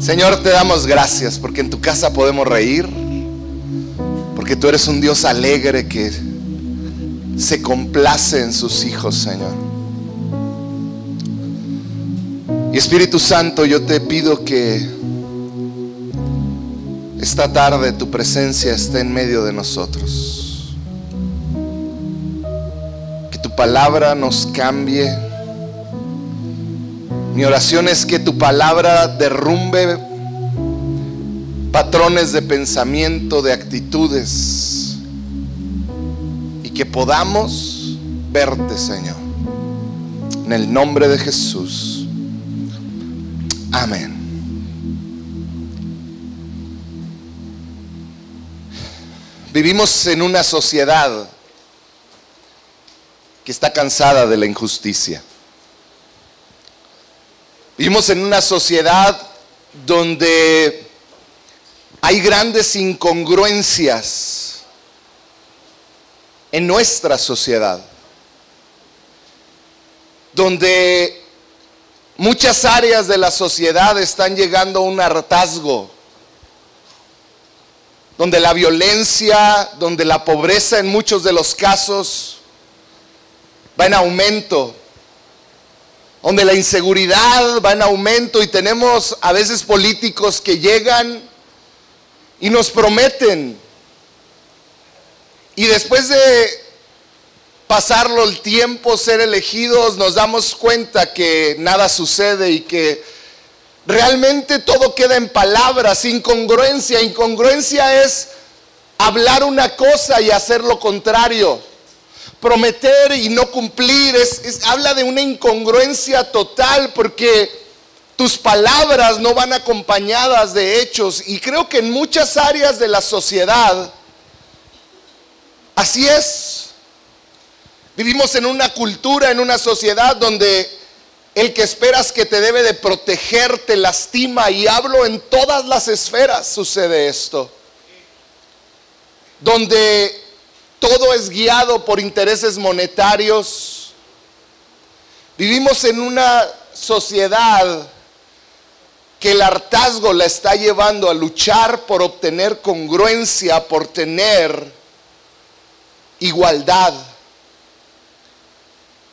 Señor, te damos gracias porque en tu casa podemos reír, porque tú eres un Dios alegre que se complace en sus hijos, Señor. Y Espíritu Santo, yo te pido que esta tarde tu presencia esté en medio de nosotros. Que tu palabra nos cambie. Mi oración es que tu palabra derrumbe patrones de pensamiento, de actitudes. Y que podamos verte, Señor. En el nombre de Jesús. Amén. Vivimos en una sociedad que está cansada de la injusticia. Vivimos en una sociedad donde hay grandes incongruencias en nuestra sociedad, donde muchas áreas de la sociedad están llegando a un hartazgo donde la violencia, donde la pobreza en muchos de los casos va en aumento, donde la inseguridad va en aumento y tenemos a veces políticos que llegan y nos prometen y después de pasarlo el tiempo, ser elegidos, nos damos cuenta que nada sucede y que Realmente todo queda en palabras, incongruencia. Incongruencia es hablar una cosa y hacer lo contrario. Prometer y no cumplir. Es, habla de una incongruencia total porque tus palabras no van acompañadas de hechos. Y creo que en muchas áreas de la sociedad, así es. Vivimos en una cultura, en una sociedad donde el que esperas que te debe de proteger te lastima y hablo en todas las esferas sucede esto. Donde todo es guiado por intereses monetarios. Vivimos en una sociedad que el hartazgo la está llevando a luchar por obtener congruencia, por tener igualdad.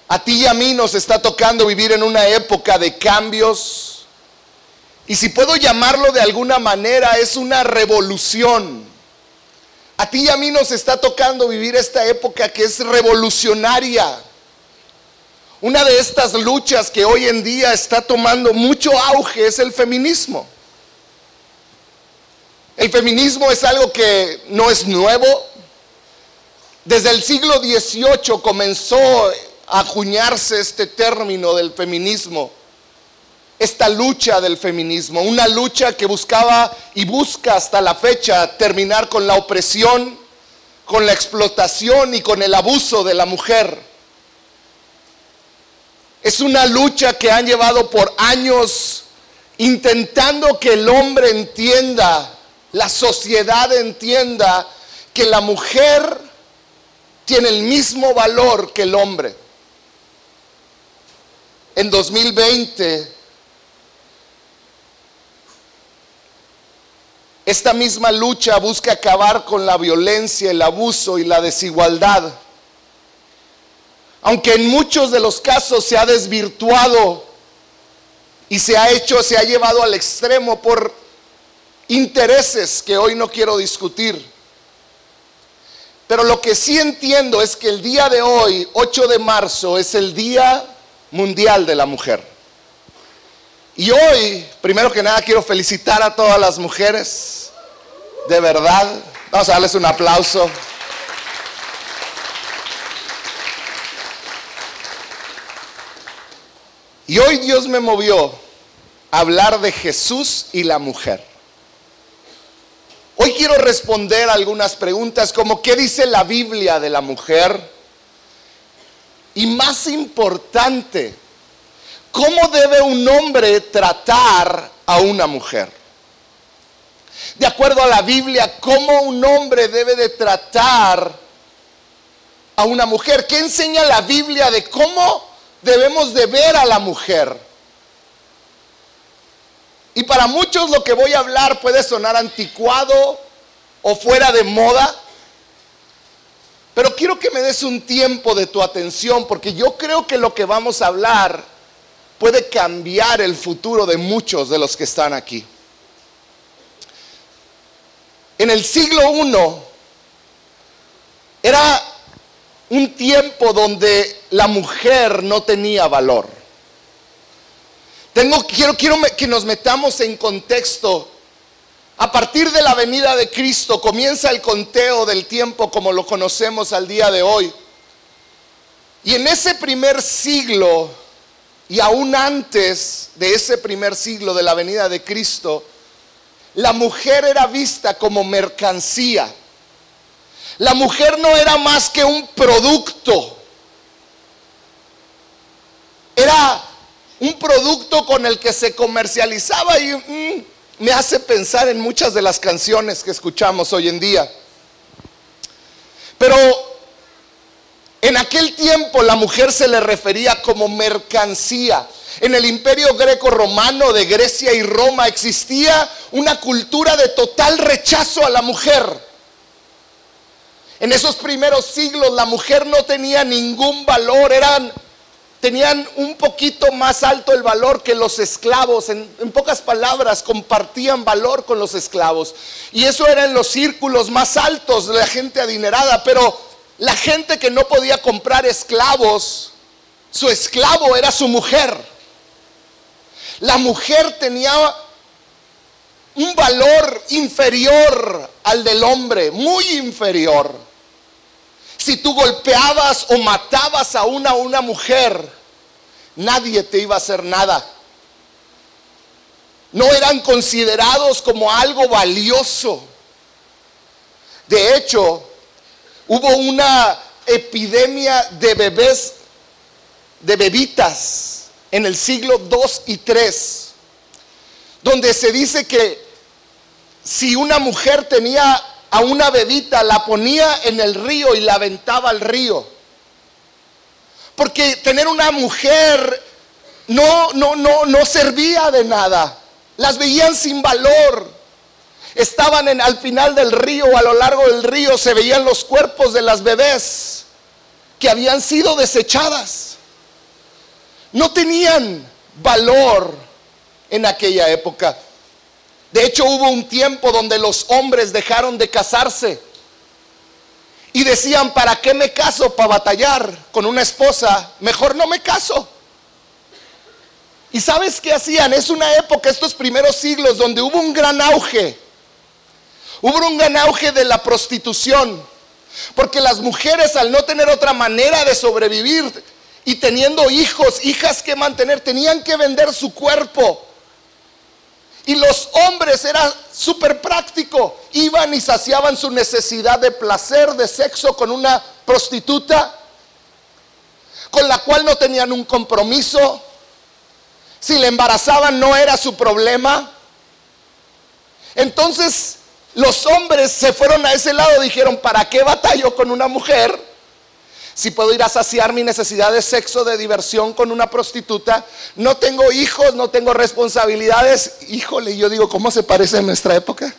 A ti y a mí nos está tocando vivir en una época de cambios. Y si puedo llamarlo de alguna manera, es una revolución. A ti y a mí nos está tocando vivir esta época que es revolucionaria. Una de estas luchas que hoy en día está tomando mucho auge es el feminismo. El feminismo es algo que no es nuevo. Desde el siglo XVIII comenzó acuñarse este término del feminismo, esta lucha del feminismo, una lucha que buscaba y busca hasta la fecha terminar con la opresión, con la explotación y con el abuso de la mujer. Es una lucha que han llevado por años intentando que el hombre entienda, la sociedad entienda que la mujer tiene el mismo valor que el hombre en 2020, esta misma lucha busca acabar con la violencia, el abuso y la desigualdad. Aunque en muchos de los casos se ha desvirtuado y se ha hecho, se ha llevado al extremo por intereses que hoy no quiero discutir. Pero lo que sí entiendo es que el día de hoy, 8 de marzo, es el día Mundial de la Mujer. Y hoy, primero que nada, quiero felicitar a todas las mujeres. De verdad, vamos a darles un aplauso. Y hoy Dios me movió a hablar de Jesús y la mujer. Hoy quiero responder algunas preguntas como ¿qué dice la Biblia de la mujer? Y más importante, ¿cómo debe un hombre tratar a una mujer? De acuerdo a la Biblia, ¿cómo un hombre debe de tratar a una mujer? ¿Qué enseña la Biblia de cómo debemos de ver a la mujer? Y para muchos lo que voy a hablar puede sonar anticuado o fuera de moda. Pero quiero que me des un tiempo de tu atención porque yo creo que lo que vamos a hablar puede cambiar el futuro de muchos de los que están aquí. En el siglo I era un tiempo donde la mujer no tenía valor. Tengo, quiero, quiero que nos metamos en contexto. A partir de la venida de Cristo comienza el conteo del tiempo como lo conocemos al día de hoy. Y en ese primer siglo, y aún antes de ese primer siglo de la venida de Cristo, la mujer era vista como mercancía. La mujer no era más que un producto. Era un producto con el que se comercializaba y mm, me hace pensar en muchas de las canciones que escuchamos hoy en día. Pero en aquel tiempo la mujer se le refería como mercancía. En el imperio greco-romano de Grecia y Roma existía una cultura de total rechazo a la mujer. En esos primeros siglos la mujer no tenía ningún valor, eran tenían un poquito más alto el valor que los esclavos. En, en, pocas palabras, compartían valor con los esclavos. Y eso era en los círculos más altos de la gente adinerada. Pero la gente que no podía comprar esclavos, su esclavo era su mujer. La mujer tenía un valor inferior al del hombre, muy inferior. Si tú golpeabas o matabas a una una mujer, nadie te iba a hacer nada. No eran considerados como algo valioso. De hecho, hubo una epidemia de bebés, de bebitas en el siglo 2 y 3, donde se dice que si una mujer tenía a una bebita, la ponía en el río y la aventaba al río. Porque tener una mujer no, no, no, no servía de nada. Las veían sin valor. Estaban en, al final del río, a lo largo del río, se veían los cuerpos de las bebés que habían sido desechadas no tenían valor en aquella época. De hecho, hubo un tiempo donde los hombres dejaron de casarse y decían, ¿para qué me caso? Para batallar con una esposa. Mejor no me caso. ¿Y sabes qué hacían? Es una época, estos primeros siglos, donde hubo un gran auge. Hubo un gran auge de la prostitución. Porque las mujeres al no tener otra manera de sobrevivir, y teniendo hijos, hijas que mantener, tenían que vender su cuerpo. Y los hombres era súper práctico. Iban y saciaban su necesidad de placer, de sexo con una prostituta, con la cual no tenían un compromiso. Si le embarazaban no era su problema. Entonces los hombres se fueron a ese lado, dijeron, ¿para qué batallo con una mujer? Si puedo ir a saciar mi necesidad de sexo, de diversión con una prostituta, no tengo hijos, no tengo responsabilidades, híjole, yo digo, ¿cómo se parece en nuestra época?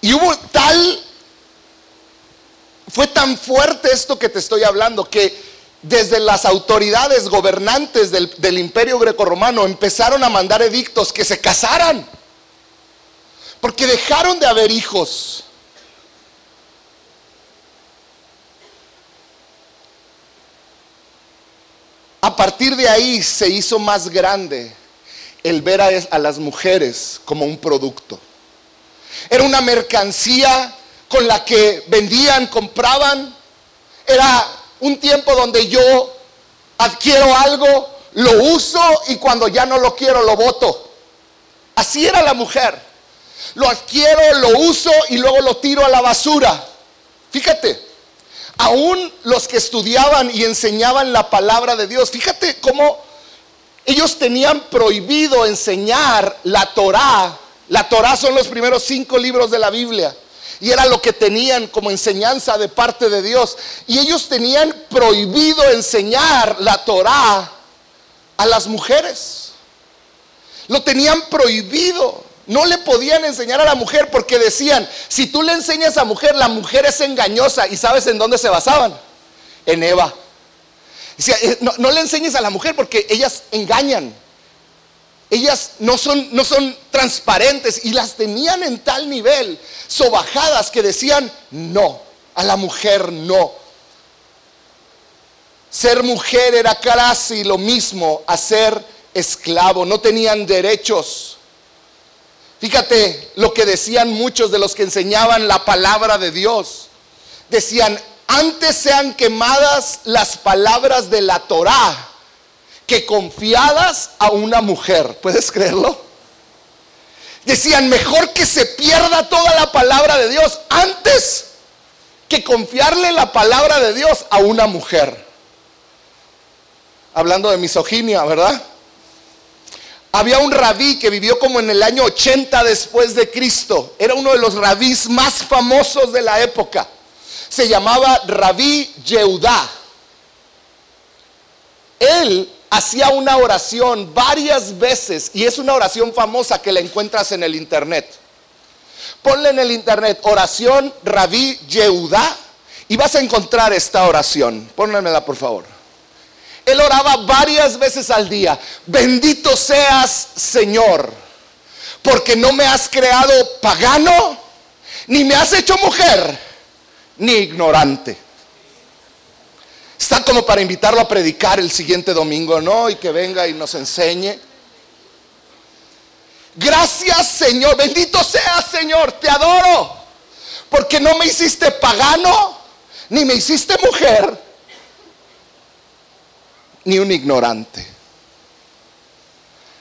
Y hubo tal, fue tan fuerte esto que te estoy hablando, que desde las autoridades gobernantes del, del imperio grecorromano empezaron a mandar edictos que se casaran, porque dejaron de haber hijos. A partir de ahí se hizo más grande el ver a, las mujeres como un producto. Era una mercancía con la que vendían, compraban. Era un tiempo donde yo adquiero algo, lo uso y cuando ya no lo quiero lo voto. Así era la mujer. Lo adquiero, lo uso y luego lo tiro a la basura. Fíjate, aún los que estudiaban y enseñaban la palabra de Dios, fíjate cómo ellos tenían prohibido enseñar la Torá. La Torá son los primeros cinco libros de la Biblia. Y era lo que tenían como enseñanza de parte de Dios. Y ellos tenían prohibido enseñar la Torá a las mujeres. Lo tenían prohibido. No le podían enseñar a la mujer porque decían, si tú le enseñas a mujer, la mujer es engañosa. ¿Y sabes en dónde se basaban? En Eva. Eh, no, no le enseñes a la mujer porque ellas engañan. Ellas no son, no son transparentes y las tenían en tal nivel, sobajadas, que decían, no, a la mujer no. Ser mujer era casi lo mismo a ser esclavo, no tenían derechos. Fíjate lo que decían muchos de los que enseñaban la palabra de Dios. Decían, antes sean quemadas las palabras de la Torá que confiadas a una mujer. ¿Puedes creerlo? Decían, mejor que se pierda toda la palabra de Dios antes que confiarle la palabra de Dios a una mujer. Hablando de misoginia, ¿verdad? Había un rabí que vivió como en el año 80 después de Cristo. Era uno de los rabís más famosos de la época. Se llamaba Rabí Yehudá. Él hacía una oración varias veces y es una oración famosa que la encuentras en el internet. Ponle en el internet oración Rabí Yehudá y vas a encontrar esta oración. Pónmela por favor. Él oraba varias veces al día. Bendito seas, Señor, porque no me has creado pagano, ni me has hecho mujer, ni ignorante. Está como para invitarlo a predicar el siguiente domingo, ¿no? Y que venga y nos enseñe. Gracias Señor, bendito seas Señor, te adoro. Porque no me hiciste pagano, ni me hiciste mujer, ni un ignorante.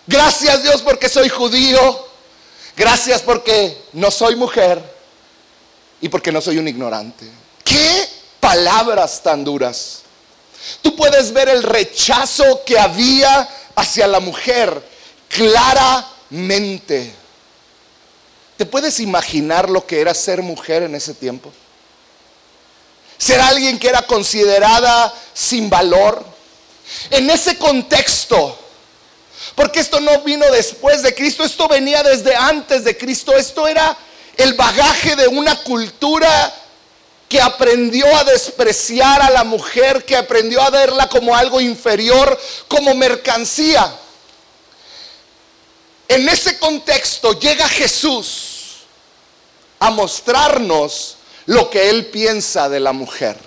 Gracias Dios porque soy judío. Gracias porque no soy mujer y porque no soy un ignorante. ¿Qué palabras tan duras? Tú puedes ver el rechazo que había hacia la mujer claramente. ¿Te puedes imaginar lo que era ser mujer en ese tiempo? Ser alguien que era considerada sin valor. En ese contexto, porque esto no vino después de Cristo, esto venía desde antes de Cristo, esto era el bagaje de una cultura que aprendió a despreciar a la mujer, que aprendió a verla como algo inferior, como mercancía. En ese contexto llega Jesús a mostrarnos lo que él piensa de la mujer.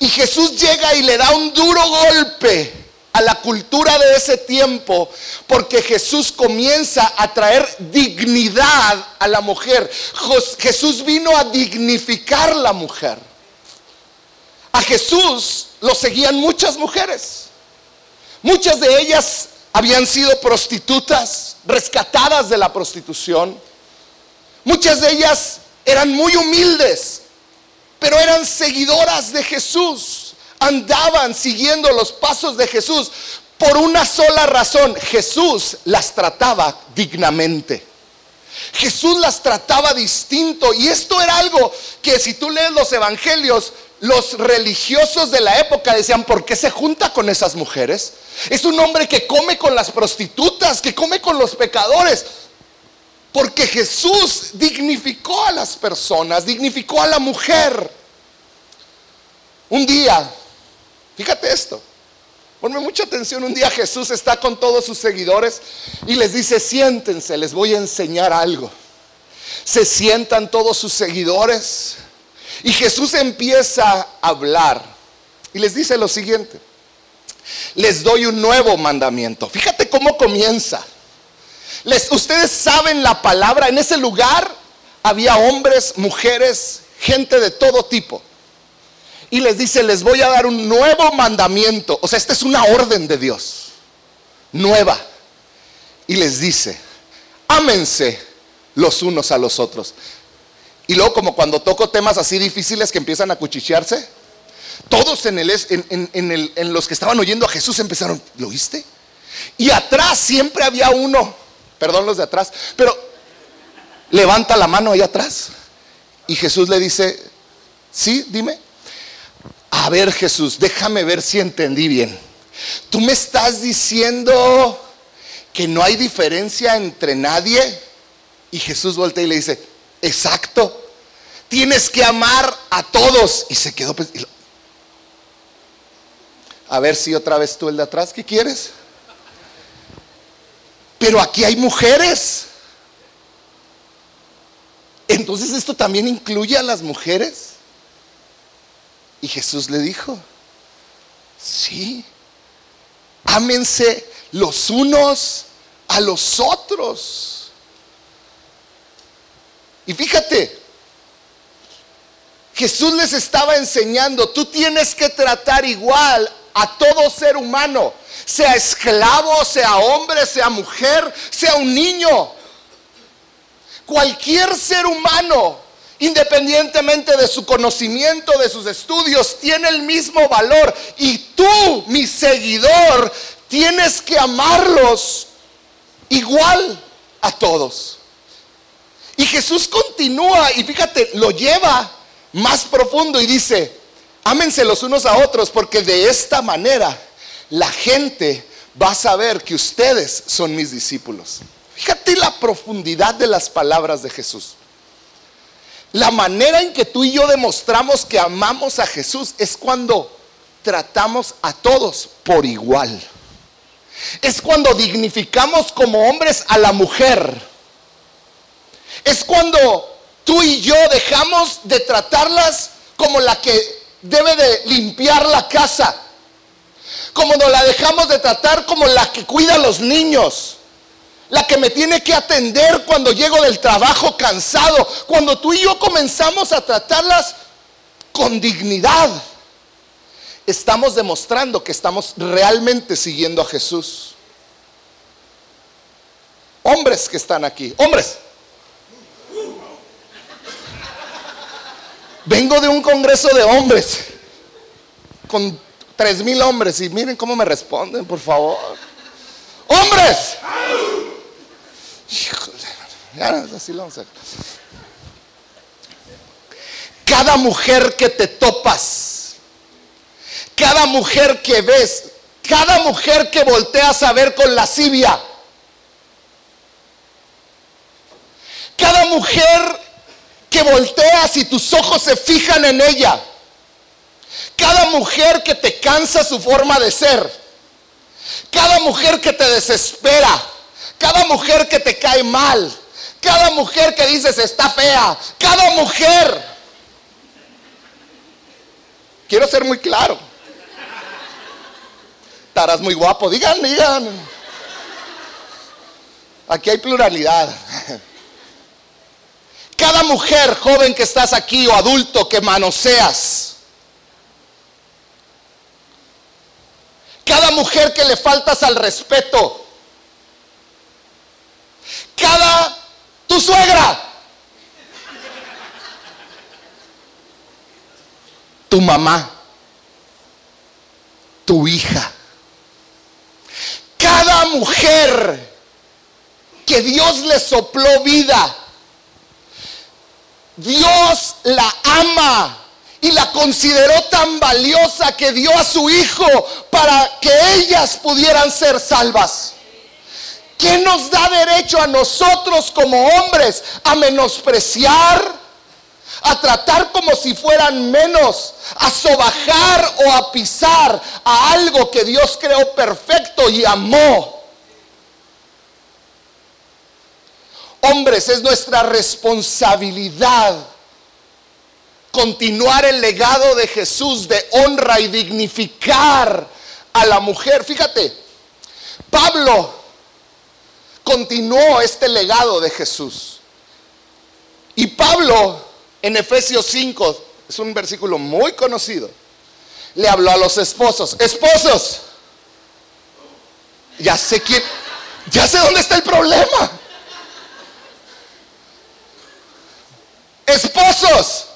Y Jesús llega y le da un duro golpe a la cultura de ese tiempo, porque Jesús comienza a traer dignidad a la mujer. Jesús vino a dignificar la mujer. A Jesús lo seguían muchas mujeres. Muchas de ellas habían sido prostitutas, rescatadas de la prostitución. Muchas de ellas eran muy humildes, pero eran seguidoras de Jesús andaban siguiendo los pasos de Jesús por una sola razón. Jesús las trataba dignamente. Jesús las trataba distinto. Y esto era algo que si tú lees los evangelios, los religiosos de la época decían, ¿por qué se junta con esas mujeres? Es un hombre que come con las prostitutas, que come con los pecadores. Porque Jesús dignificó a las personas, dignificó a la mujer. Un día Fíjate esto. Ponme mucha atención. Un día Jesús está con todos sus seguidores y les dice, siéntense, les voy a enseñar algo. Se sientan todos sus seguidores y Jesús empieza a hablar y les dice lo siguiente. Les doy un nuevo mandamiento. Fíjate cómo comienza. Les, ustedes saben la palabra. En ese lugar había hombres, mujeres, gente de todo tipo y les dice, les voy a dar un nuevo mandamiento. O sea, esta es una orden de Dios, nueva. Y les dice, ámense los unos a los otros. Y luego como cuando toco temas así difíciles que empiezan a cuchichearse, todos en, el, en, en los que estaban oyendo a Jesús empezaron, ¿lo oíste? Y atrás siempre había uno, perdón los de atrás, pero levanta la mano ahí atrás. Y Jesús le dice, sí, dime. A ver Jesús, déjame ver si entendí bien. Tú me estás diciendo que no hay diferencia entre nadie. Y Jesús voltea y le dice, exacto, tienes que amar a todos. Y se quedó. A ver si otra vez tú el de atrás, ¿qué quieres? Pero aquí hay mujeres. Entonces esto también incluye a las mujeres. Y Jesús le dijo, sí, ámense los unos a los otros. Y fíjate, Jesús les estaba enseñando, tú tienes que tratar igual a todo ser humano, sea esclavo, sea hombre, sea mujer, sea un niño. Cualquier ser humano, independientemente de su conocimiento, de sus estudios, tiene el mismo valor. Y tú, mi seguidor, tienes que amarlos igual a todos. Y Jesús continúa y fíjate, lo lleva más profundo y dice, ámense los unos a otros porque de esta manera la gente va a saber que ustedes son mis discípulos. Fíjate la profundidad de las palabras de Jesús. La manera en que tú y yo demostramos que amamos a Jesús es cuando tratamos a todos por igual. Es cuando dignificamos como hombres a la mujer. Es cuando tú y yo dejamos de tratarlas como la que debe de limpiar la casa. Como nos la dejamos de tratar como la que cuida a los niños. La que me tiene que atender cuando llego del trabajo cansado. Cuando tú y yo comenzamos a tratarlas con dignidad estamos demostrando que estamos realmente siguiendo a Jesús. Hombres que están aquí, hombres. Vengo de un congreso de hombres con tres mil hombres y miren cómo me responden, por favor. Hombres. Cada mujer que te topas cada mujer que ves, cada mujer que volteas a ver con lascivia, cada mujer que volteas y tus ojos se fijan en ella, cada mujer que te cansa su forma de ser, cada mujer que te desespera, cada mujer que te cae mal, cada mujer que dices está fea, cada mujer. Quiero ser muy claro estarás muy guapo. Digan, digan. Aquí hay pluralidad. Cada mujer joven que estás aquí o adulto que manoseas. Cada mujer que le faltas al respeto. Cada tu suegra. Tu mamá. Tu hija cada mujer que Dios le sopló vida, Dios la ama y la consideró tan valiosa que dio a su hijo para que ellas pudieran ser salvas. ¿Qué nos da derecho a nosotros como hombres a menospreciar, a tratar como si fueran menos, a sobajar o a pisar a algo que Dios creó perfecto y amó. Hombres, es nuestra responsabilidad continuar el legado de Jesús de honra y dignificar a la mujer. Fíjate, Pablo continuó este legado de Jesús. Y Pablo en Efesios 5, es un versículo muy conocido, le habló a los esposos, esposos, ya sé quién, ya sé dónde está el problema. Esposos.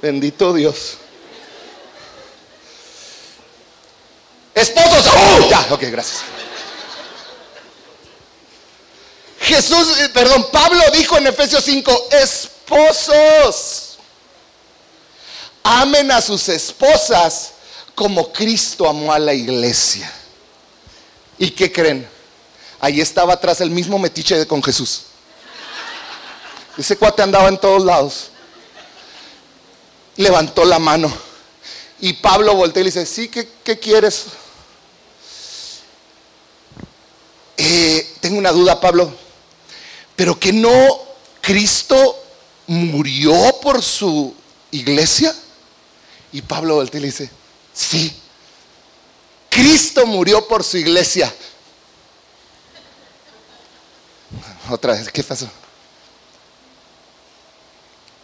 Bendito Dios. Esposos. ¡Oh! ya, ok, gracias. Jesús, eh, perdón, Pablo dijo en Efesios 5, esposos, amen a sus esposas como Cristo amó a la iglesia. ¿Y qué creen? Ahí estaba atrás el mismo metiche con Jesús. Ese cuate andaba en todos lados. Levantó la mano. Y Pablo volteó y le dice, sí, ¿qué, quieres? Eh, tengo una duda, Pablo. Pero que no Cristo murió por su iglesia. Y Pablo volteó y le dice, sí. Cristo murió por su iglesia. Otra vez, ¿qué pasó?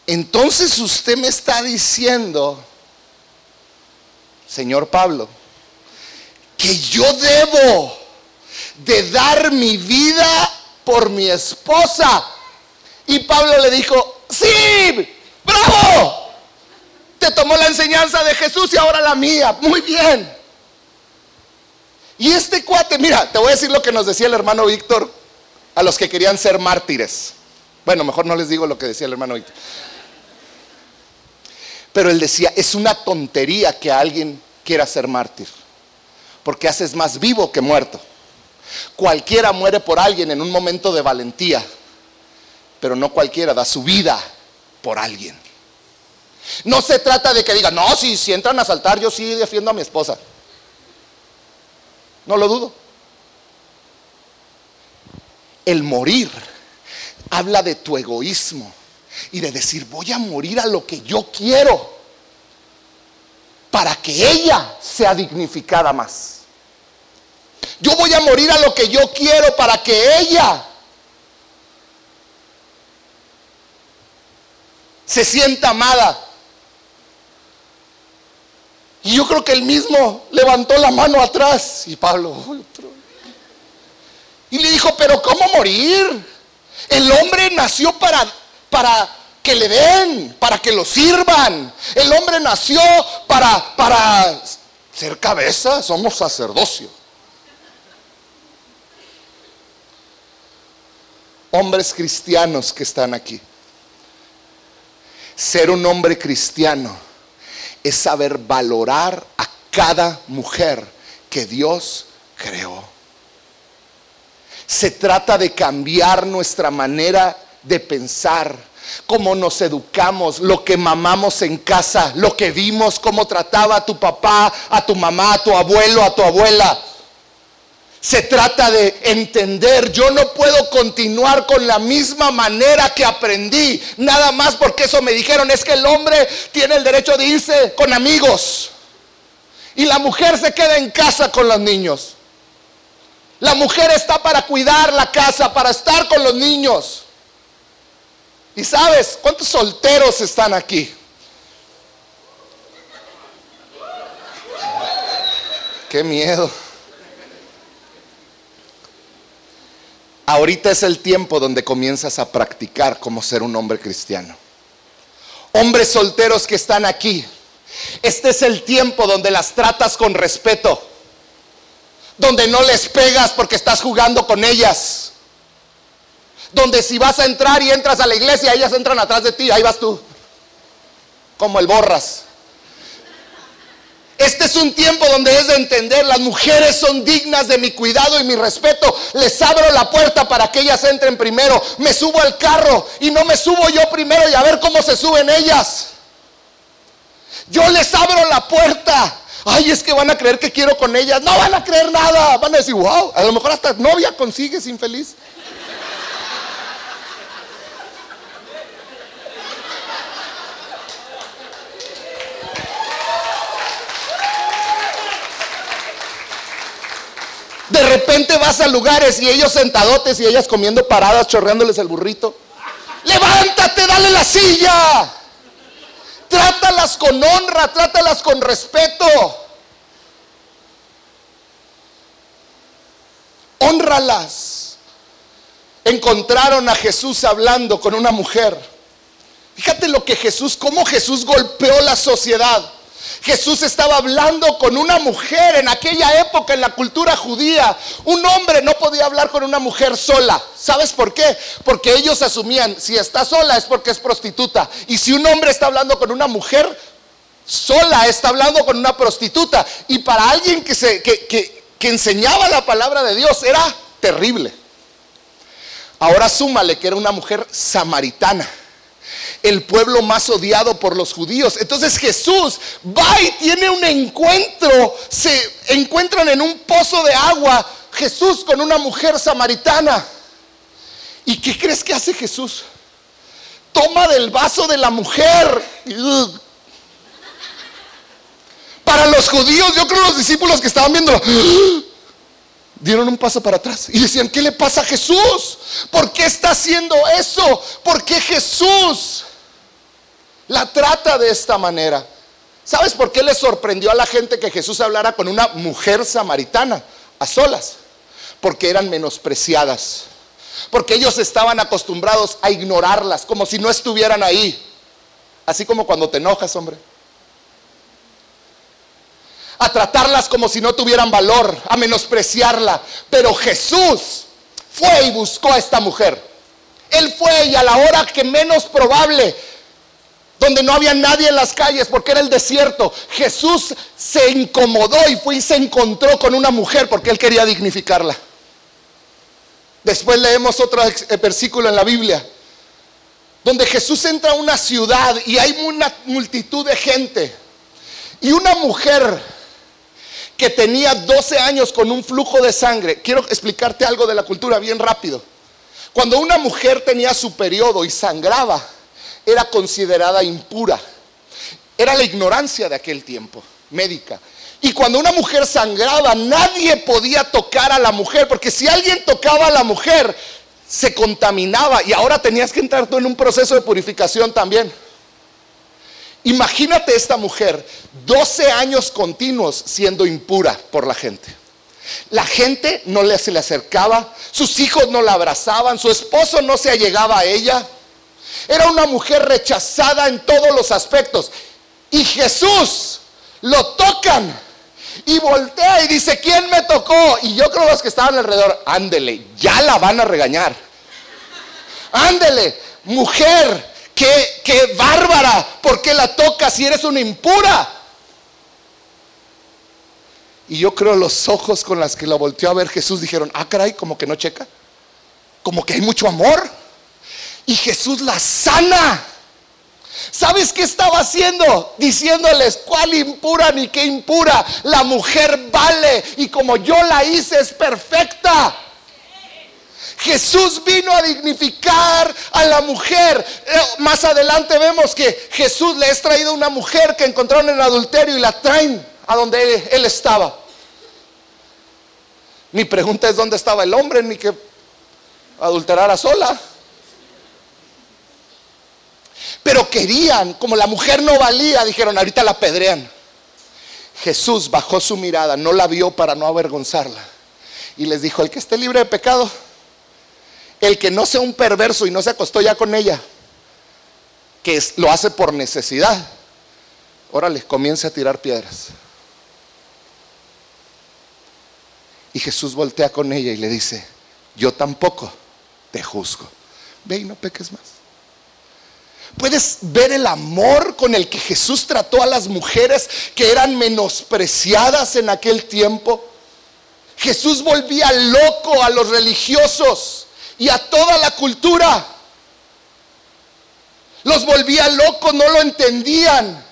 Entonces usted me está diciendo, señor Pablo, que yo debo de dar mi vida por mi esposa. Y Pablo le dijo, sí, bravo. Te tomó la enseñanza de Jesús y ahora la mía. Muy bien. Y este cuate, mira, te voy a decir lo que nos decía el hermano Víctor a los que querían ser mártires. Bueno, mejor no les digo lo que decía el hermano Víctor. Pero él decía, es una tontería que alguien quiera ser mártir, porque haces más vivo que muerto. Cualquiera muere por alguien en un momento de valentía, pero no cualquiera da su vida por alguien. No se trata de que diga, no, si, si entran a saltar, yo sí defiendo a mi esposa. No lo dudo. El morir habla de tu egoísmo y de decir, voy a morir a lo que yo quiero para que ella sea dignificada más. Yo voy a morir a lo que yo quiero para que ella se sienta amada. Y yo creo que él mismo levantó la mano atrás y Pablo, y le dijo, pero ¿cómo morir? El hombre nació para para que le den, para que lo sirvan. El hombre nació para, para ser cabeza, somos sacerdocio. Hombres cristianos que están aquí. Ser un hombre cristiano es saber valorar a cada mujer que Dios creó. Se trata de cambiar nuestra manera de pensar, cómo nos educamos, lo que mamamos en casa, lo que vimos, cómo trataba a tu papá, a tu mamá, a tu abuelo, a tu abuela. Se trata de entender, yo no puedo continuar con la misma manera que aprendí, nada más porque eso me dijeron, es que el hombre tiene el derecho de irse con amigos y la mujer se queda en casa con los niños. La mujer está para cuidar la casa, para estar con los niños. Y sabes, ¿cuántos solteros están aquí? Qué miedo. Ahorita es el tiempo donde comienzas a practicar como ser un hombre cristiano. Hombres solteros que están aquí, este es el tiempo donde las tratas con respeto, donde no les pegas porque estás jugando con ellas, donde si vas a entrar y entras a la iglesia, ellas entran atrás de ti, ahí vas tú, como el borras. Este es un tiempo donde es de entender, las mujeres son dignas de mi cuidado y mi respeto. Les abro la puerta para que ellas entren primero. Me subo al carro y no me subo yo primero y a ver cómo se suben ellas. Yo les abro la puerta. Ay, es que van a creer que quiero con ellas. No van a creer nada. Van a decir, wow, a lo mejor hasta novia consigues infeliz. De vas a lugares y ellos sentadotes y ellas comiendo paradas, chorreándoles el burrito. Levántate, dale la silla. Trátalas con honra, trátalas con respeto. Honralas. Encontraron a Jesús hablando con una mujer. Fíjate lo que Jesús, cómo Jesús golpeó la sociedad. Jesús estaba hablando con una mujer en aquella época en la cultura judía. Un hombre no podía hablar con una mujer sola. ¿Sabes por qué? Porque ellos asumían, si está sola es porque es prostituta. Y si un hombre está hablando con una mujer, sola está hablando con una prostituta. Y para alguien que, que, que enseñaba la palabra de Dios era terrible. Ahora súmale que era una mujer samaritana el pueblo más odiado por los judíos. Entonces Jesús va y tiene un encuentro, se encuentran en un pozo de agua Jesús con una mujer samaritana. ¿Y qué crees que hace Jesús? Toma del vaso de la mujer. Para los judíos, yo creo los discípulos que estaban viendo dieron un paso para atrás y decían, ¿qué le pasa a Jesús? ¿Por qué está haciendo eso? ¿Por qué Jesús? La trata de esta manera. ¿Sabes por qué le sorprendió a la gente que Jesús hablara con una mujer samaritana a solas? Porque eran menospreciadas. Porque ellos estaban acostumbrados a ignorarlas, como si no estuvieran ahí. Así como cuando te enojas, hombre. A tratarlas como si no tuvieran valor, a menospreciarla. Pero Jesús fue y buscó a esta mujer. Él fue y a la hora que menos probable donde no había nadie en las calles porque era el desierto. Jesús se incomodó y fue y se encontró con una mujer porque él quería dignificarla. Después leemos otro eh, versículo en la Biblia, donde Jesús entra a una ciudad y hay una multitud de gente. Y una mujer que tenía 12 años con un flujo de sangre, quiero explicarte algo de la cultura bien rápido. Cuando una mujer tenía su periodo y sangraba, era considerada impura. Era la ignorancia de aquel tiempo, médica. Y cuando una mujer sangraba, nadie podía tocar a la mujer, porque si alguien tocaba a la mujer, se contaminaba y ahora tenías que entrar tú en un proceso de purificación también. Imagínate esta mujer, 12 años continuos siendo impura por la gente. La gente no se le acercaba, sus hijos no la abrazaban, su esposo no se allegaba a ella. Era una mujer rechazada en todos los aspectos. Y Jesús lo tocan y voltea y dice, ¿quién me tocó? Y yo creo los que estaban alrededor, ándele, ya la van a regañar. Ándele, mujer, qué, qué bárbara, ¿por qué la tocas si eres una impura? Y yo creo los ojos con las que la volteó a ver Jesús dijeron, ah, caray, como que no checa, como que hay mucho amor y Jesús la sana. ¿Sabes qué estaba haciendo? Diciéndoles cuál impura ni qué impura. La mujer vale y como yo la hice es perfecta. Jesús vino a dignificar a la mujer. Eh, más adelante vemos que Jesús le es traído una mujer que encontraron en adulterio y la traen a donde él, él estaba. Mi pregunta es dónde estaba el hombre ni que adulterara sola. Pero querían, como la mujer no valía, dijeron, ahorita la pedrean. Jesús bajó su mirada, no la vio para no avergonzarla. Y les dijo, el que esté libre de pecado, el que no sea un perverso y no se acostó ya con ella, que lo hace por necesidad, órale, comience a tirar piedras. Y Jesús voltea con ella y le dice, yo tampoco te juzgo. Ve y no peques más. Puedes ver el amor con el que Jesús trató a las mujeres que eran menospreciadas en aquel tiempo. Jesús volvía loco a los religiosos y a toda la cultura. Los volvía locos, no lo entendían.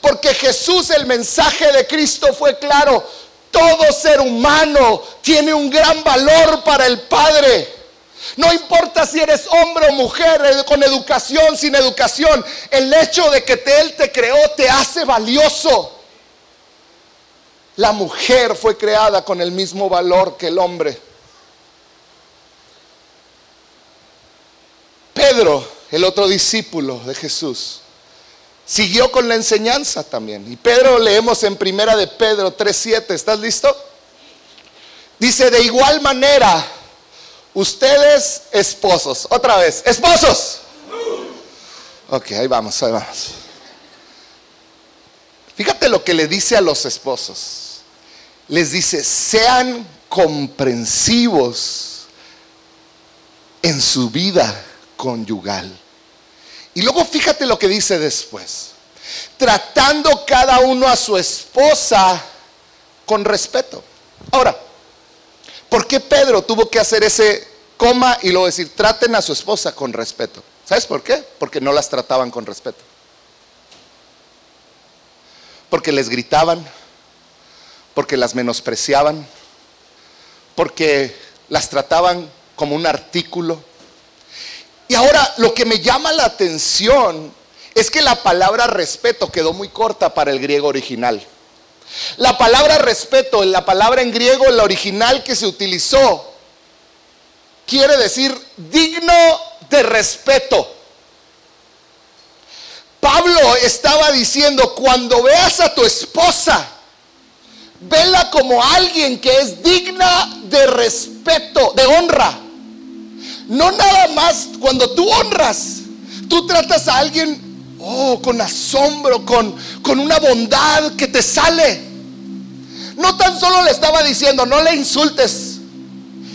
Porque Jesús, el mensaje de Cristo fue claro. Todo ser humano tiene un gran valor para el Padre. No importa si eres hombre o mujer, eh, con educación, sin educación, el hecho de que Él te creó te hace valioso. La mujer fue creada con el mismo valor que el hombre. Pedro, el otro discípulo de Jesús, siguió con la enseñanza también. Y Pedro leemos en primera de Pedro 3:7, ¿estás listo? Dice, de igual manera, Ustedes esposos, otra vez, esposos. Ok, ahí vamos, ahí vamos. Fíjate lo que le dice a los esposos. Les dice, sean comprensivos en su vida conyugal. Y luego fíjate lo que dice después. tratando cada uno a su esposa con respeto. Ahora, ¿por qué Pedro tuvo que hacer ese coma y luego decir, traten a su esposa con respeto? ¿Sabes por qué? Porque no las trataban con respeto. Porque les gritaban, porque las menospreciaban, porque las trataban como un artículo. Y ahora lo que me llama la atención es que la palabra respeto quedó muy corta para el griego original. La palabra respeto, la palabra en griego, la original que se utilizó, quiere decir digno de respeto. Pablo estaba diciendo, cuando veas a tu esposa, vela como alguien que es digna de respeto, de honra. No nada más cuando tú honras, tú tratas a alguien, oh, con asombro, con, con una bondad que te sale. No tan solo le estaba diciendo, no le insultes.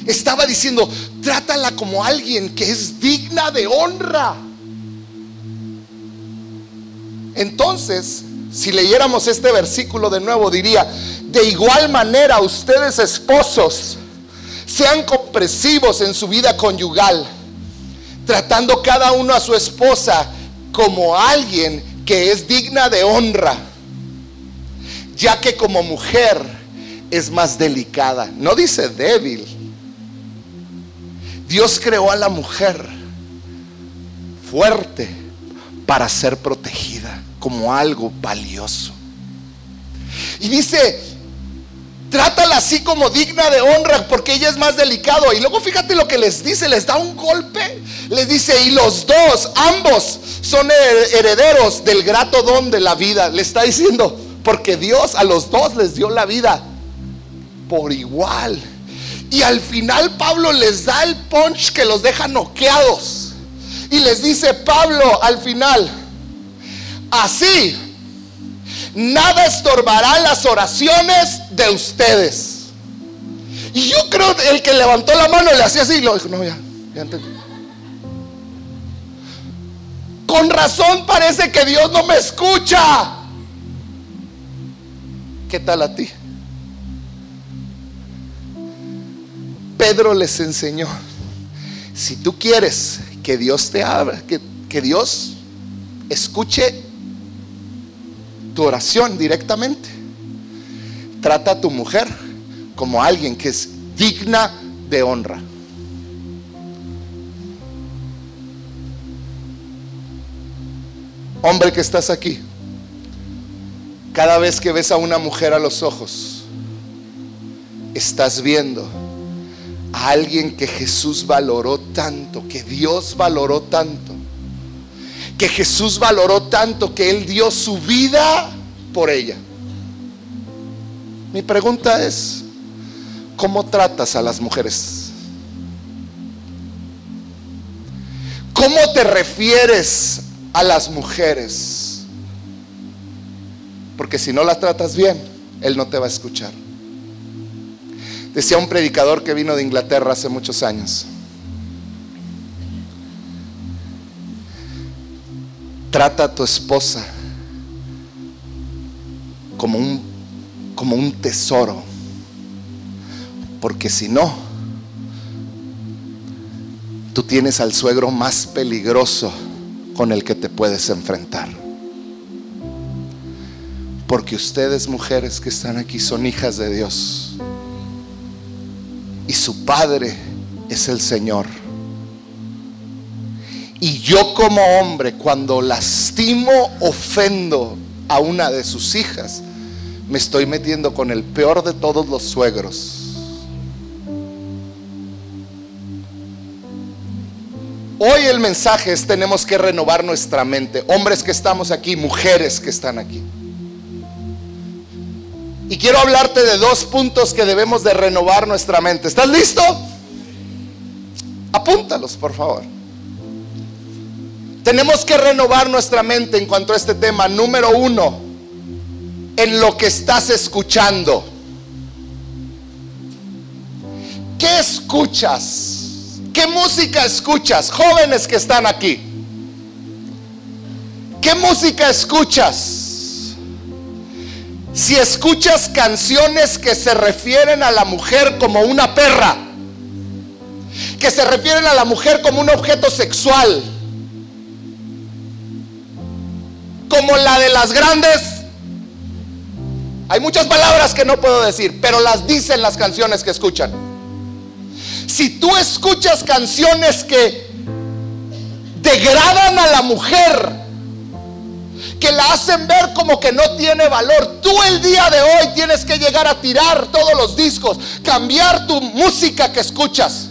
Estaba diciendo, trátala como alguien que es digna de honra. Entonces, si leyéramos este versículo de nuevo, diría, de igual manera ustedes esposos, sean compresivos en su vida conyugal, tratando cada uno a su esposa como alguien que es digna de honra, ya que como mujer es más delicada, no dice débil. Dios creó a la mujer fuerte para ser protegida como algo valioso. Y dice, Trátala así como digna de honra porque ella es más delicado. Y luego fíjate lo que les dice, les da un golpe. Les dice, y los dos, ambos, son herederos del grato don de la vida. Le está diciendo, porque Dios a los dos les dio la vida por igual. Y al final Pablo les da el punch que los deja noqueados. Y les dice Pablo al final, así nada estorbará las oraciones de ustedes. Y yo creo que el que levantó la mano le hacía así y lo dijo, no, ya, ya entendí. Con razón parece que Dios no me escucha. ¿Qué tal a ti? Pedro les enseñó, si tú quieres que Dios te abra, que, que Dios escuche tu oración directamente. Trata a tu mujer como alguien que es digna de honra. Hombre que estás aquí, cada vez que ves a una mujer a los ojos, estás viendo a alguien que Jesús valoró tanto, que Dios valoró tanto que Jesús valoró tanto que Él dio su vida por ella. Mi pregunta es, ¿cómo tratas a las mujeres? ¿Cómo te refieres a las mujeres? Porque si no las tratas bien, Él no te va a escuchar. Decía un predicador que vino de Inglaterra hace muchos años. Trata a tu esposa como un, como un tesoro. Porque si no, tú tienes al suegro más peligroso con el que te puedes enfrentar. Porque ustedes mujeres que están aquí son hijas de Dios. Y su Padre es el Señor. Y yo como hombre, cuando lastimo, ofendo a una de sus hijas, me estoy metiendo con el peor de todos los suegros. Hoy el mensaje es tenemos que renovar nuestra mente. Hombres que estamos aquí, mujeres que están aquí. Y quiero hablarte de dos puntos que debemos de renovar nuestra mente. ¿Estás listo? Apúntalos, por favor. Tenemos que renovar nuestra mente en cuanto a este tema. Número uno, en lo que estás escuchando. ¿Qué escuchas? ¿Qué música escuchas? Jóvenes que están aquí. ¿Qué música escuchas? Si escuchas canciones que se refieren a la mujer como una perra, que se refieren a la mujer como un objeto sexual, como la de las grandes, hay muchas palabras que no puedo decir, pero las dicen las canciones que escuchan. Si tú escuchas canciones que degradan a la mujer, que la hacen ver como que no tiene valor. Tú el día de hoy tienes que llegar a tirar todos los discos, cambiar tu música que escuchas.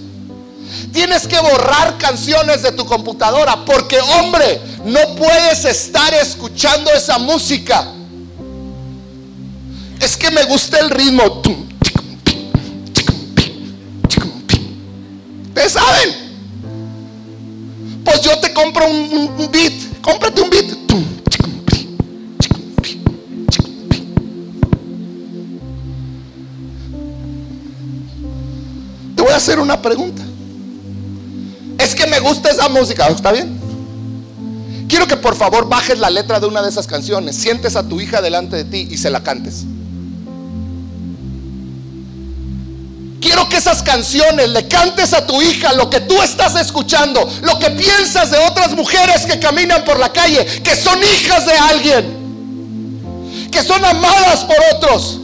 Tienes que borrar canciones de tu computadora porque hombre, no puedes estar escuchando esa música. Es que me gusta el ritmo. ¿Ustedes saben? Pues yo te compro un, beat. Cómprate un beat. hacer una pregunta. Es que me gusta esa música, ¿está bien? Quiero que por favor bajes la letra de una de esas canciones, sientes a tu hija delante de ti y se la cantes. Quiero que esas canciones le cantes a tu hija lo que tú estás escuchando, lo que piensas de otras mujeres que caminan por la calle, que son hijas de alguien, que son amadas por otros,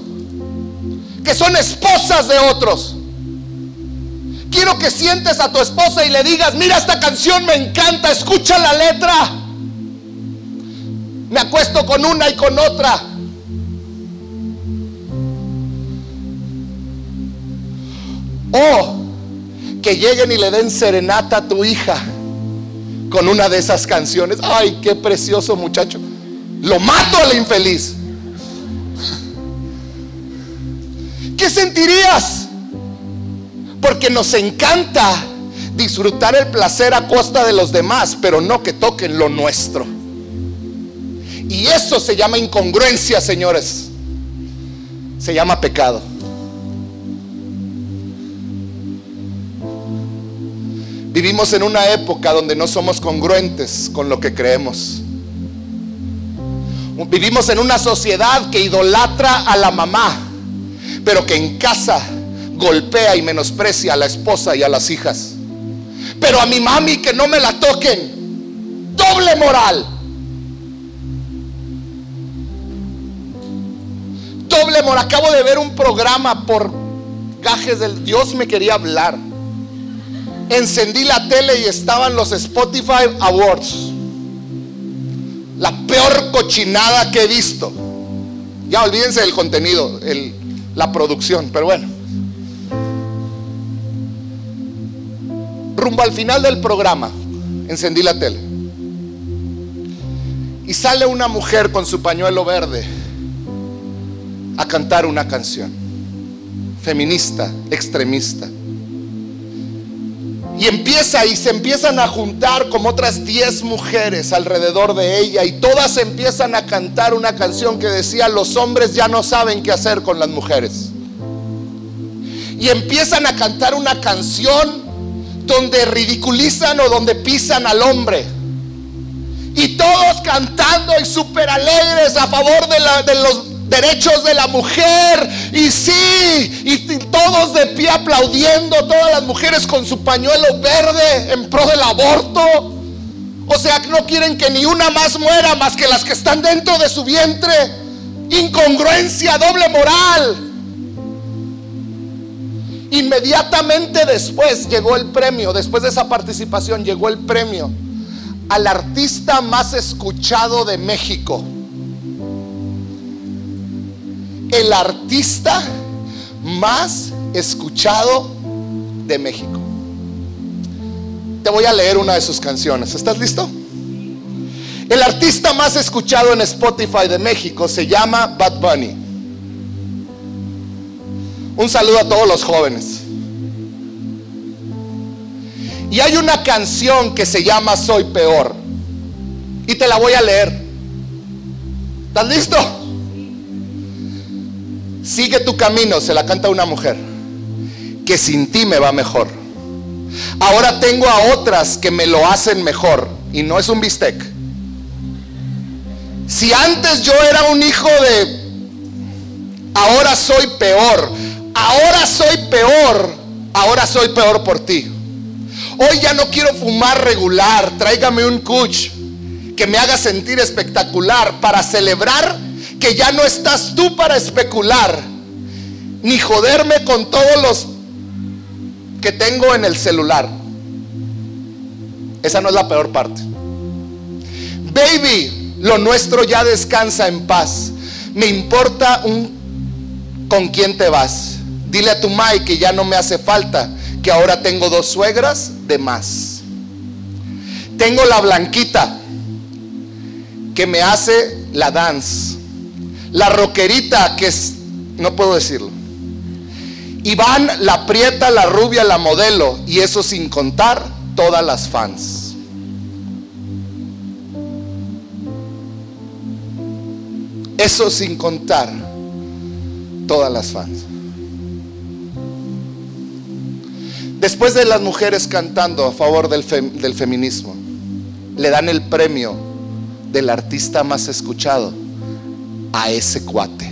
que son esposas de otros. Quiero que sientes a tu esposa y le digas, mira esta canción me encanta, escucha la letra. Me acuesto con una y con otra. O que lleguen y le den serenata a tu hija con una de esas canciones. Ay, qué precioso muchacho. Lo mato al infeliz. ¿Qué sentirías? Porque nos encanta disfrutar el placer a costa de los demás, pero no que toquen lo nuestro. Y eso se llama incongruencia, señores. Se llama pecado. Vivimos en una época donde no somos congruentes con lo que creemos. Vivimos en una sociedad que idolatra a la mamá, pero que en casa golpea y menosprecia a la esposa y a las hijas. Pero a mi mami que no me la toquen. Doble moral. Doble moral. Acabo de ver un programa por gajes del Dios me quería hablar. Encendí la tele y estaban los Spotify Awards. La peor cochinada que he visto. Ya olvídense del contenido, la producción, pero bueno. Rumbo al final del programa, encendí la tele. Y sale una mujer con su pañuelo verde a cantar una canción. Feminista, extremista. Y empieza y se empiezan a juntar como otras 10 mujeres alrededor de ella y todas empiezan a cantar una canción que decía, los hombres ya no saben qué hacer con las mujeres. Y empiezan a cantar una canción donde ridiculizan o donde pisan al hombre. Y todos cantando y súper alegres a favor de, los derechos de la mujer. Y sí, y todos de pie aplaudiendo, todas las mujeres con su pañuelo verde en pro del aborto. O sea, no quieren que ni una más muera más que las que están dentro de su vientre. Incongruencia, doble moral. Inmediatamente después llegó el premio, después de esa participación llegó el premio al artista más escuchado de México. El artista más escuchado de México. Te voy a leer una de sus canciones. ¿Estás listo? El artista más escuchado en Spotify de México se llama Bad Bunny. Un saludo a todos los jóvenes. Y hay una canción que se llama Soy peor. Y te la voy a leer. ¿Estás listo? Sigue tu camino, se la canta una mujer. Que sin ti me va mejor. Ahora tengo a otras que me lo hacen mejor. Y no es un bistec. Si antes yo era un hijo de, ahora soy peor, ahora soy peor, ahora soy peor por ti. Hoy ya no quiero fumar regular, tráigame un kuch que me haga sentir espectacular para celebrar que ya no estás tú para especular, ni joderme con todos los que tengo en el celular. Esa no es la peor parte. Baby, lo nuestro ya descansa en paz. Me importa un con quién te vas. Dile a tu Mai que ya no me hace falta, que ahora tengo dos suegras de más. Tengo la blanquita que me hace la dance. La roquerita que es, no puedo decirlo. Iván, la prieta, la rubia, la modelo. Y eso sin contar todas las fans. Eso sin contar todas las fans. Después de las mujeres cantando a favor del, del, feminismo, le dan el premio del artista más escuchado a ese cuate.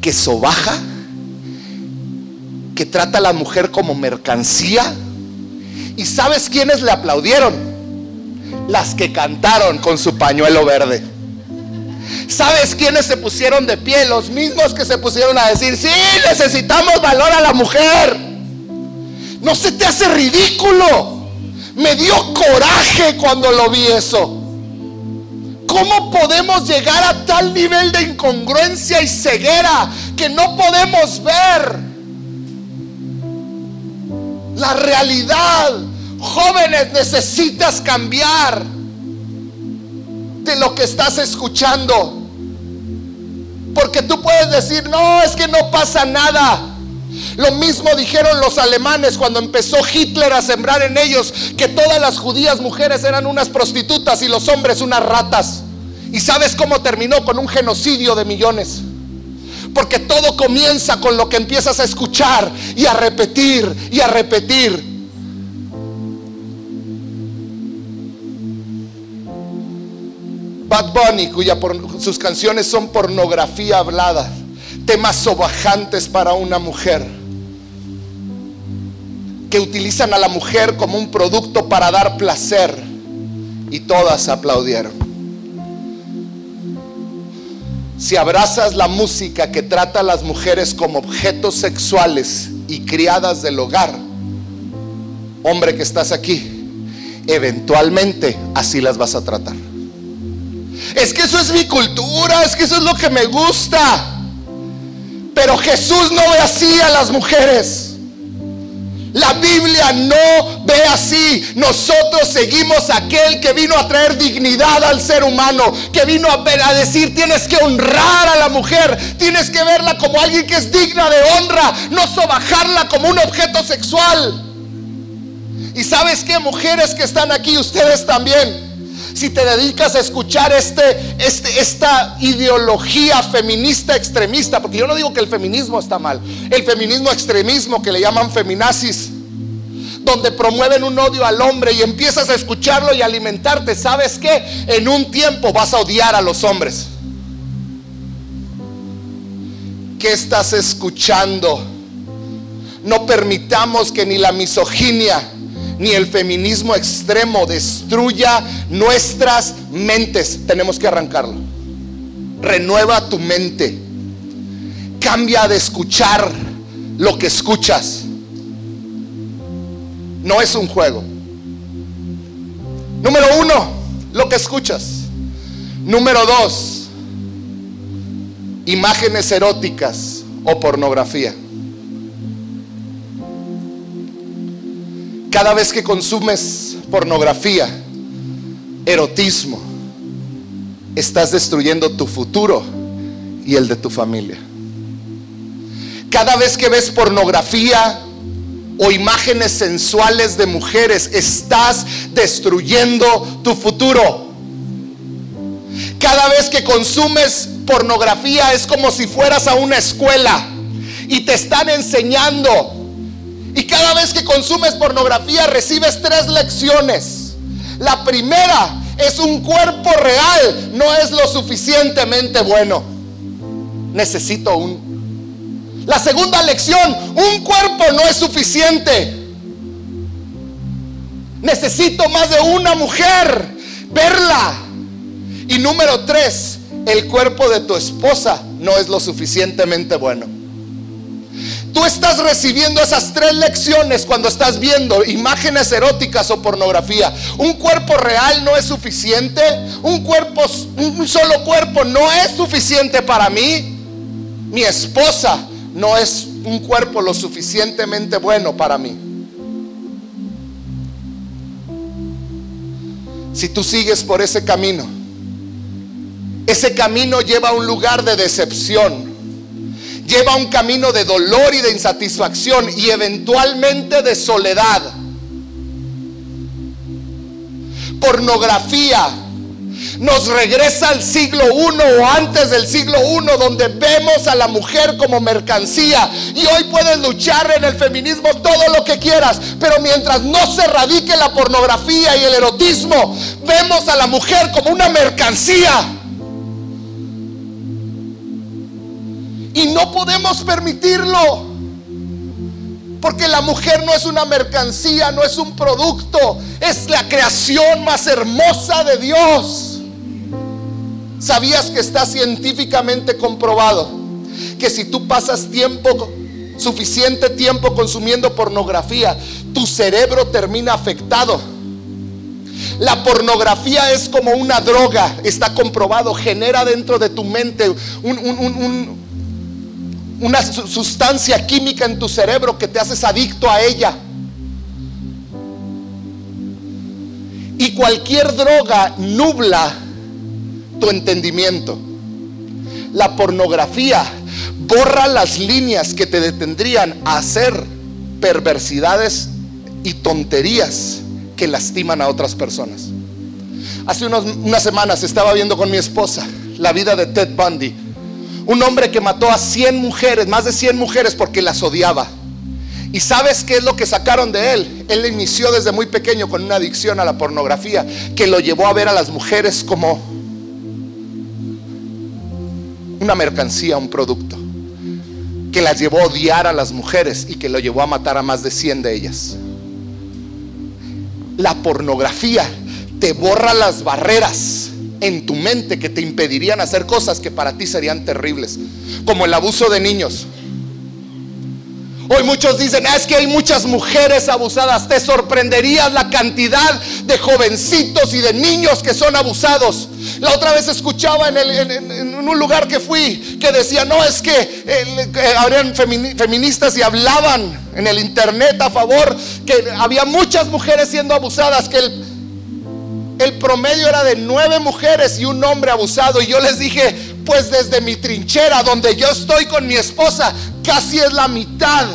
Que sobaja, que trata a la mujer como mercancía. ¿Y sabes quiénes le aplaudieron? Las que cantaron con su pañuelo verde. ¿Sabes quiénes se pusieron de pie? Los mismos que se pusieron a decir, sí, necesitamos valor a la mujer. No se te hace ridículo. Me dio coraje cuando lo vi eso. ¿Cómo podemos llegar a tal nivel de incongruencia y ceguera que no podemos ver la realidad? Jóvenes, necesitas cambiar de lo que estás escuchando. Porque tú puedes decir, no, es que no pasa nada. Lo mismo dijeron los alemanes cuando empezó Hitler a sembrar en ellos que todas las judías mujeres eran unas prostitutas y los hombres unas ratas. ¿Y sabes cómo terminó? Con un genocidio de millones. Porque todo comienza con lo que empiezas a escuchar y a repetir y a repetir. Bad Bunny, cuya sus canciones son pornografía hablada, temas sobajantes para una mujer, que utilizan a la mujer como un producto para dar placer, y todas aplaudieron. Si abrazas la música que trata a las mujeres como objetos sexuales y criadas del hogar, hombre que estás aquí, eventualmente así las vas a tratar. Es que eso es mi cultura, es que eso es lo que me gusta. Pero Jesús no ve así a las mujeres. La Biblia no ve así. Nosotros seguimos a aquel que vino a traer dignidad al ser humano, que vino a, a, decir tienes que honrar a la mujer, tienes que verla como alguien que es digna de honra, no sobajarla como un objeto sexual. Y sabes que mujeres que están aquí, ustedes también si te dedicas a escuchar este, este, esta ideología feminista extremista, porque yo no digo que el feminismo está mal, el feminismo extremismo que le llaman feminazis, donde promueven un odio al hombre y empiezas a escucharlo y alimentarte, ¿sabes qué? En un tiempo vas a odiar a los hombres. ¿Qué estás escuchando? No permitamos que ni la misoginia, ni el feminismo extremo destruya nuestras mentes. Tenemos que arrancarlo. Renueva tu mente. Cambia de escuchar lo que escuchas. No es un juego. Número uno, lo que escuchas. Número dos, imágenes eróticas o pornografía. Cada vez que consumes pornografía, erotismo, estás destruyendo tu futuro y el de tu familia. Cada vez que ves pornografía o imágenes sensuales de mujeres, estás destruyendo tu futuro. Cada vez que consumes pornografía es como si fueras a una escuela y te están enseñando y cada vez que consumes pornografía recibes tres lecciones. La primera es un cuerpo real, no es lo suficientemente bueno. Necesito un. La segunda lección, un cuerpo no es suficiente. Necesito más de una mujer, verla. Y número tres, el cuerpo de tu esposa no es lo suficientemente bueno. Tú estás recibiendo esas tres lecciones cuando estás viendo imágenes eróticas o pornografía. Un cuerpo real no es suficiente. Un cuerpo, un solo cuerpo no es suficiente para mí. Mi esposa no es un cuerpo lo suficientemente bueno para mí. Si tú sigues por ese camino, ese camino lleva a un lugar de decepción lleva un camino de dolor y de insatisfacción y eventualmente de soledad. Pornografía nos regresa al siglo I o antes del siglo I, donde vemos a la mujer como mercancía. Y hoy puedes luchar en el feminismo todo lo que quieras, pero mientras no se radique la pornografía y el erotismo, vemos a la mujer como una mercancía. Y no podemos permitirlo. Porque la mujer no es una mercancía, no es un producto, es la creación más hermosa de Dios. ¿Sabías que está científicamente comprobado que si tú pasas tiempo, suficiente tiempo consumiendo pornografía, tu cerebro termina afectado? La pornografía es como una droga, está comprobado, genera dentro de tu mente un, un, una sustancia química en tu cerebro que te haces adicto a ella. Y cualquier droga nubla tu entendimiento. La pornografía borra las líneas que te detendrían a hacer perversidades y tonterías que lastiman a otras personas. Hace unas semanas estaba viendo con mi esposa la vida de Ted Bundy un hombre que mató a 100 mujeres, más de 100 mujeres porque las odiaba. ¿Y sabes qué es lo que sacaron de él? Él inició desde muy pequeño con una adicción a la pornografía que lo llevó a ver a las mujeres como una mercancía, un producto. Que las llevó a odiar a las mujeres y que lo llevó a matar a más de 100 de ellas. La pornografía te borra las barreras en tu mente que te impedirían hacer cosas que para ti serían terribles, como el abuso de niños. Hoy muchos dicen, ah, es que hay muchas mujeres abusadas. Te sorprenderías la cantidad de jovencitos y de niños que son abusados. La otra vez escuchaba en, un lugar que fui que decía, no, es que habrían feministas y hablaban en el internet a favor que había muchas mujeres siendo abusadas, que el promedio era de nueve mujeres y un hombre abusado. Y yo les dije, pues desde mi trinchera, donde yo estoy con mi esposa, casi es la mitad.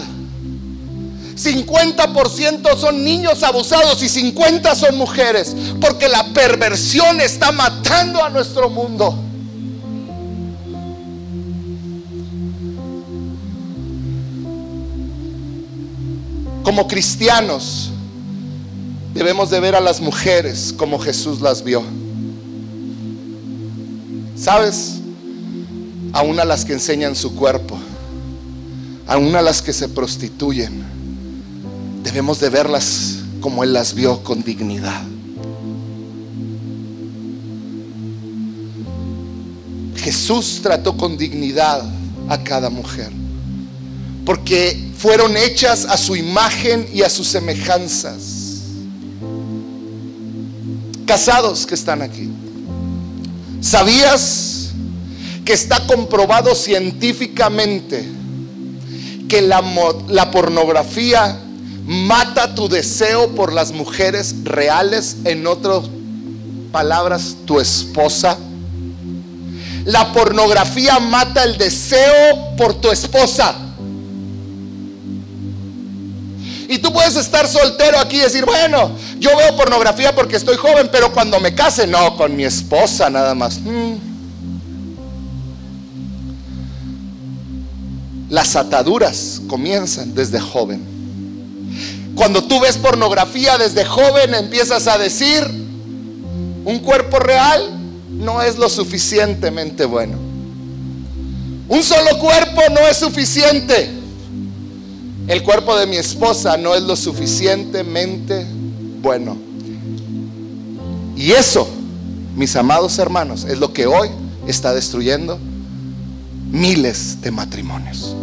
50% son niños abusados y 50 son mujeres. Porque la perversión está matando a nuestro mundo. Como cristianos, Debemos de ver a las mujeres como Jesús las vio. ¿Sabes? Aún a las que enseñan su cuerpo, aún a las que se prostituyen, debemos de verlas como Él las vio con dignidad. Jesús trató con dignidad a cada mujer, porque fueron hechas a su imagen y a sus semejanzas casados que están aquí. ¿Sabías que está comprobado científicamente que la, la, pornografía mata tu deseo por las mujeres reales? En otras palabras, tu esposa. La pornografía mata el deseo por tu esposa. Y tú puedes estar soltero aquí y decir, bueno, yo veo pornografía porque estoy joven, pero cuando me case, no, con mi esposa nada más. Mm. Las ataduras comienzan desde joven. Cuando tú ves pornografía desde joven, empiezas a decir, Un cuerpo real no es lo suficientemente bueno. Un solo cuerpo no es suficiente. El cuerpo de mi esposa no es lo suficientemente bueno. Y eso, mis amados hermanos, es lo que hoy está destruyendo miles de matrimonios.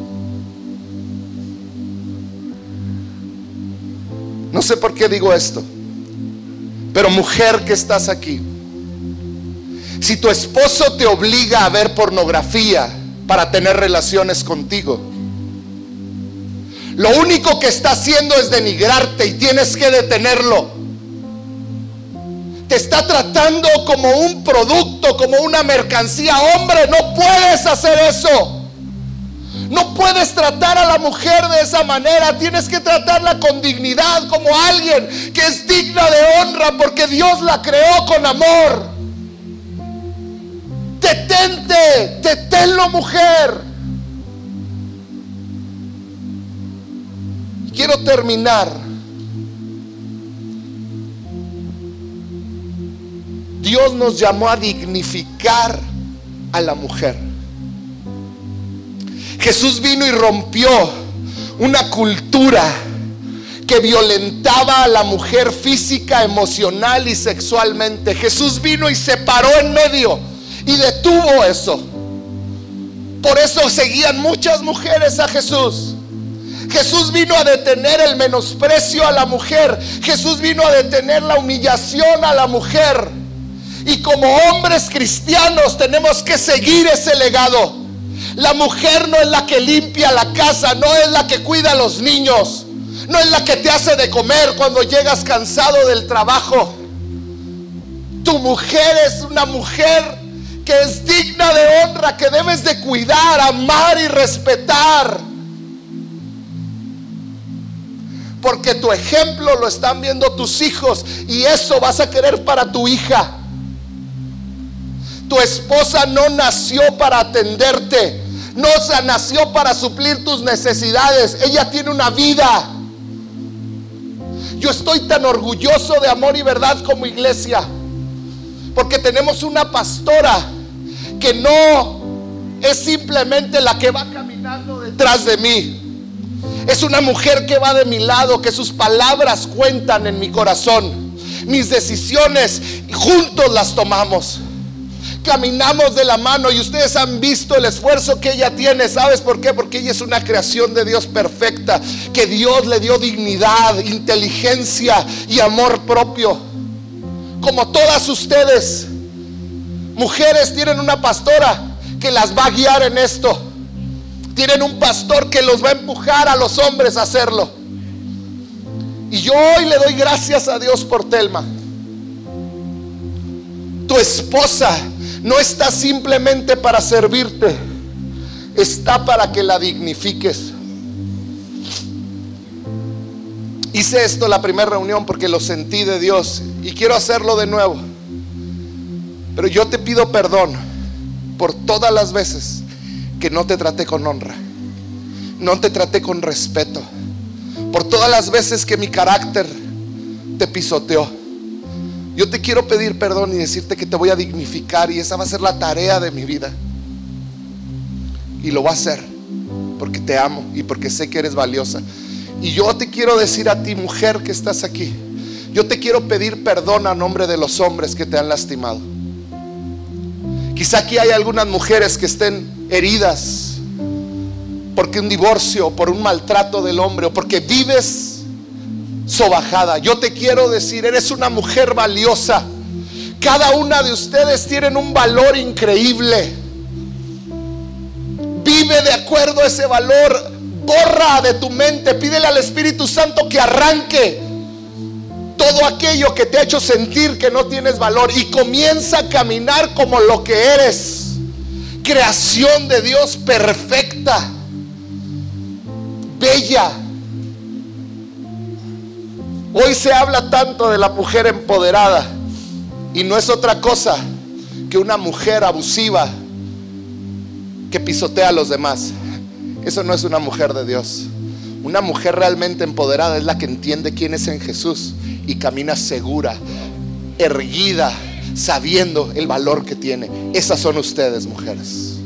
No sé por qué digo esto, pero mujer que estás aquí, si tu esposo te obliga a ver pornografía para tener relaciones contigo, lo único que está haciendo es denigrarte y tienes que detenerlo. Te está tratando como un producto, como una mercancía. Hombre, no puedes hacer eso. No puedes tratar a la mujer de esa manera. Tienes que tratarla con dignidad, como alguien que es digna de honra, porque Dios la creó con amor. Detente, deténlo mujer. Quiero terminar. Dios nos llamó a dignificar a la mujer. Jesús vino y rompió una cultura que violentaba a la mujer física, emocional y sexualmente. Jesús vino y se paró en medio y detuvo eso. Por eso seguían muchas mujeres a Jesús. Jesús vino a detener el menosprecio a la mujer. Jesús vino a detener la humillación a la mujer. Y como hombres cristianos tenemos que seguir ese legado. La mujer no es la que limpia la casa, no es la que cuida a los niños, no es la que te hace de comer cuando llegas cansado del trabajo. Tu mujer es una mujer que es digna de honra, que debes de cuidar, amar y respetar. Porque tu ejemplo lo están viendo tus hijos y eso vas a querer para tu hija. Tu esposa no nació para atenderte, no nació para suplir tus necesidades. Ella tiene una vida. Yo estoy tan orgulloso de amor y verdad como iglesia. Porque tenemos una pastora que no es simplemente la que va caminando detrás de mí. Es una mujer que va de mi lado, que sus palabras cuentan en mi corazón. Mis decisiones juntos las tomamos caminamos de la mano y ustedes han visto el esfuerzo que ella tiene. ¿Sabes por qué? Porque ella es una creación de Dios perfecta, que Dios le dio dignidad, inteligencia y amor propio. Como todas ustedes, mujeres tienen una pastora que las va a guiar en esto. Tienen un pastor que los va a empujar a los hombres a hacerlo. Y yo hoy le doy gracias a Dios por Telma. Tu esposa no está simplemente para servirte, está para que la dignifiques. Hice esto la primera reunión porque lo sentí de Dios y quiero hacerlo de nuevo. Pero yo te pido perdón por todas las veces que no te traté con honra, no te traté con respeto, por todas las veces que mi carácter te pisoteó. Yo te quiero pedir perdón y decirte que te voy a dignificar y esa va a ser la tarea de mi vida. Y lo va a hacer porque te amo y porque sé que eres valiosa. Y yo te quiero decir a ti, mujer que estás aquí, yo te quiero pedir perdón a nombre de los hombres que te han lastimado. Quizá aquí hay algunas mujeres que estén heridas porque un divorcio, por un maltrato del hombre o porque vives sobajada. Yo te quiero decir, eres una mujer valiosa. Cada una de ustedes tienen un valor increíble. Vive de acuerdo a ese valor. Borra de tu mente. Pídele al Espíritu Santo que arranque todo aquello que te ha hecho sentir que no tienes valor y comienza a caminar como lo que eres. Creación de Dios perfecta, bella, Hoy se habla tanto de la mujer empoderada y no es otra cosa que una mujer abusiva que pisotea a los demás. Eso no es una mujer de Dios. Una mujer realmente empoderada es la que entiende quién es en Jesús y camina segura, erguida, sabiendo el valor que tiene. Esas son ustedes, mujeres.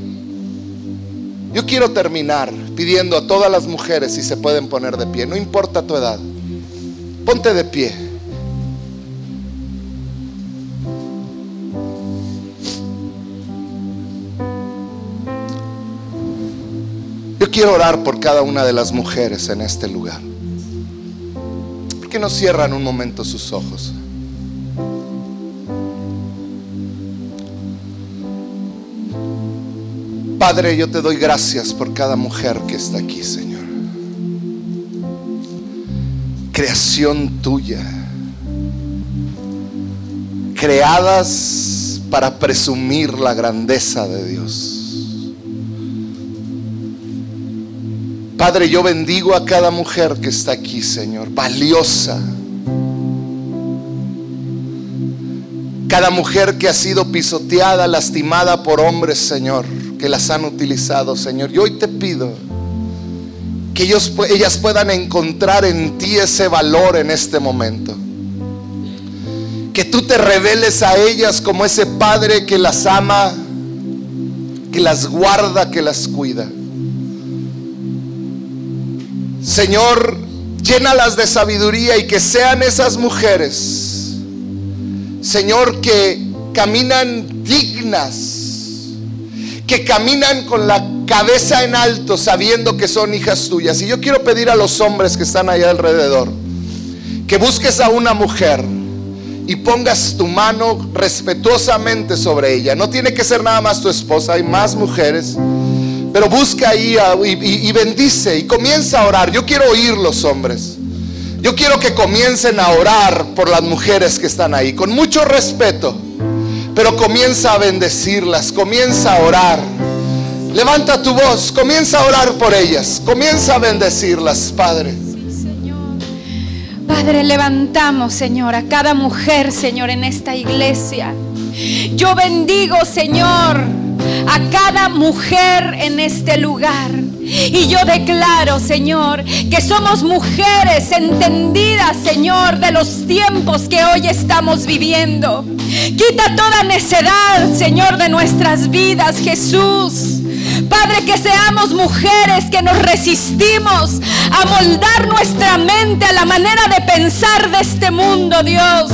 Yo quiero terminar pidiendo a todas las mujeres si se pueden poner de pie, no importa tu edad, ponte de pie. Quiero orar por cada una de las mujeres en este lugar. ¿Por qué no cierran un momento sus ojos? Padre, yo te doy gracias por cada mujer que está aquí, Señor. Creación tuya. Creadas para presumir la grandeza de Dios. Padre, yo bendigo a cada mujer que está aquí, Señor, valiosa. Cada mujer que ha sido pisoteada, lastimada por hombres, Señor que las han utilizado, Señor. Y hoy te pido que ellos, ellas puedan encontrar en ti ese valor en este momento. Que tú te reveles a ellas como ese Padre que las ama, que las guarda, que las cuida. Señor, llénalas de sabiduría y que sean esas mujeres, Señor, que caminan dignas que caminan con la cabeza en alto sabiendo que son hijas tuyas. Y yo quiero pedir a los hombres que están allá alrededor que busques a una mujer y pongas tu mano respetuosamente sobre ella. No tiene que ser nada más tu esposa, hay más mujeres. Pero busca ahí y, y bendice y comienza a orar. Yo quiero oír los hombres. Yo quiero que comiencen a orar por las mujeres que están ahí, con mucho respeto pero comienza a bendecirlas, comienza a orar. Levanta tu voz, comienza a orar por ellas, comienza a bendecirlas, Padre. Padre, levantamos, Señor, a cada mujer, Señor, en esta iglesia. Yo bendigo, Señor, a cada mujer en este lugar. Y yo declaro, Señor, que somos mujeres entendidas, Señor, de los tiempos que hoy estamos viviendo. Quita toda necedad, Señor, de nuestras vidas, Jesús. Padre, que seamos mujeres que nos resistimos a moldar nuestra mente a la manera de pensar de este mundo, Dios.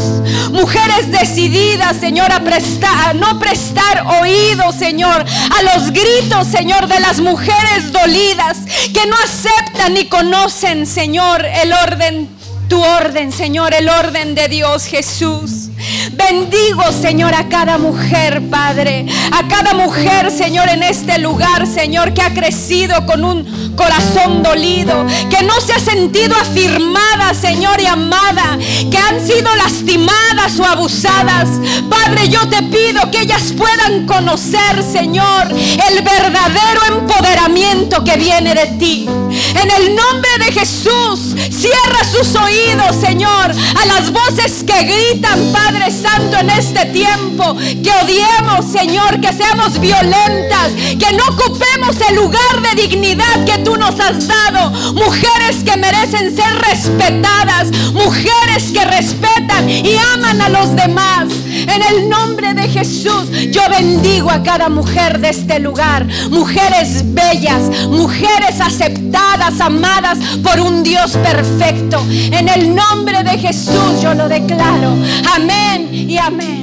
Mujeres decididas, Señor, a, prestar, a no prestar oído, Señor, a los gritos, Señor, de las mujeres dolidas que no aceptan ni conocen, Señor, el orden, tu orden, Señor, el orden de Dios, Jesús. Bendigo, Señor, a cada mujer, Padre. A cada mujer, Señor, en este lugar, Señor, que ha crecido con un corazón dolido. Que no se ha sentido afirmada, Señor, y amada. Que han sido lastimadas o abusadas. Padre, yo te pido que ellas puedan conocer, Señor, el verdadero empoderamiento que viene de ti. En el nombre de Jesús, cierra sus oídos, Señor, a las voces que gritan, Santo, en este tiempo. Que odiemos, Señor, que seamos violentas, que no ocupemos el lugar de dignidad que tú nos has dado. Mujeres que merecen ser respetadas, mujeres que respetan y aman a los demás. En el nombre de Jesús, yo bendigo a cada mujer de este lugar. Mujeres bellas, mujeres aceptadas, amadas por un Dios perfecto. En el nombre de Jesús yo lo declaro. Amén y amén.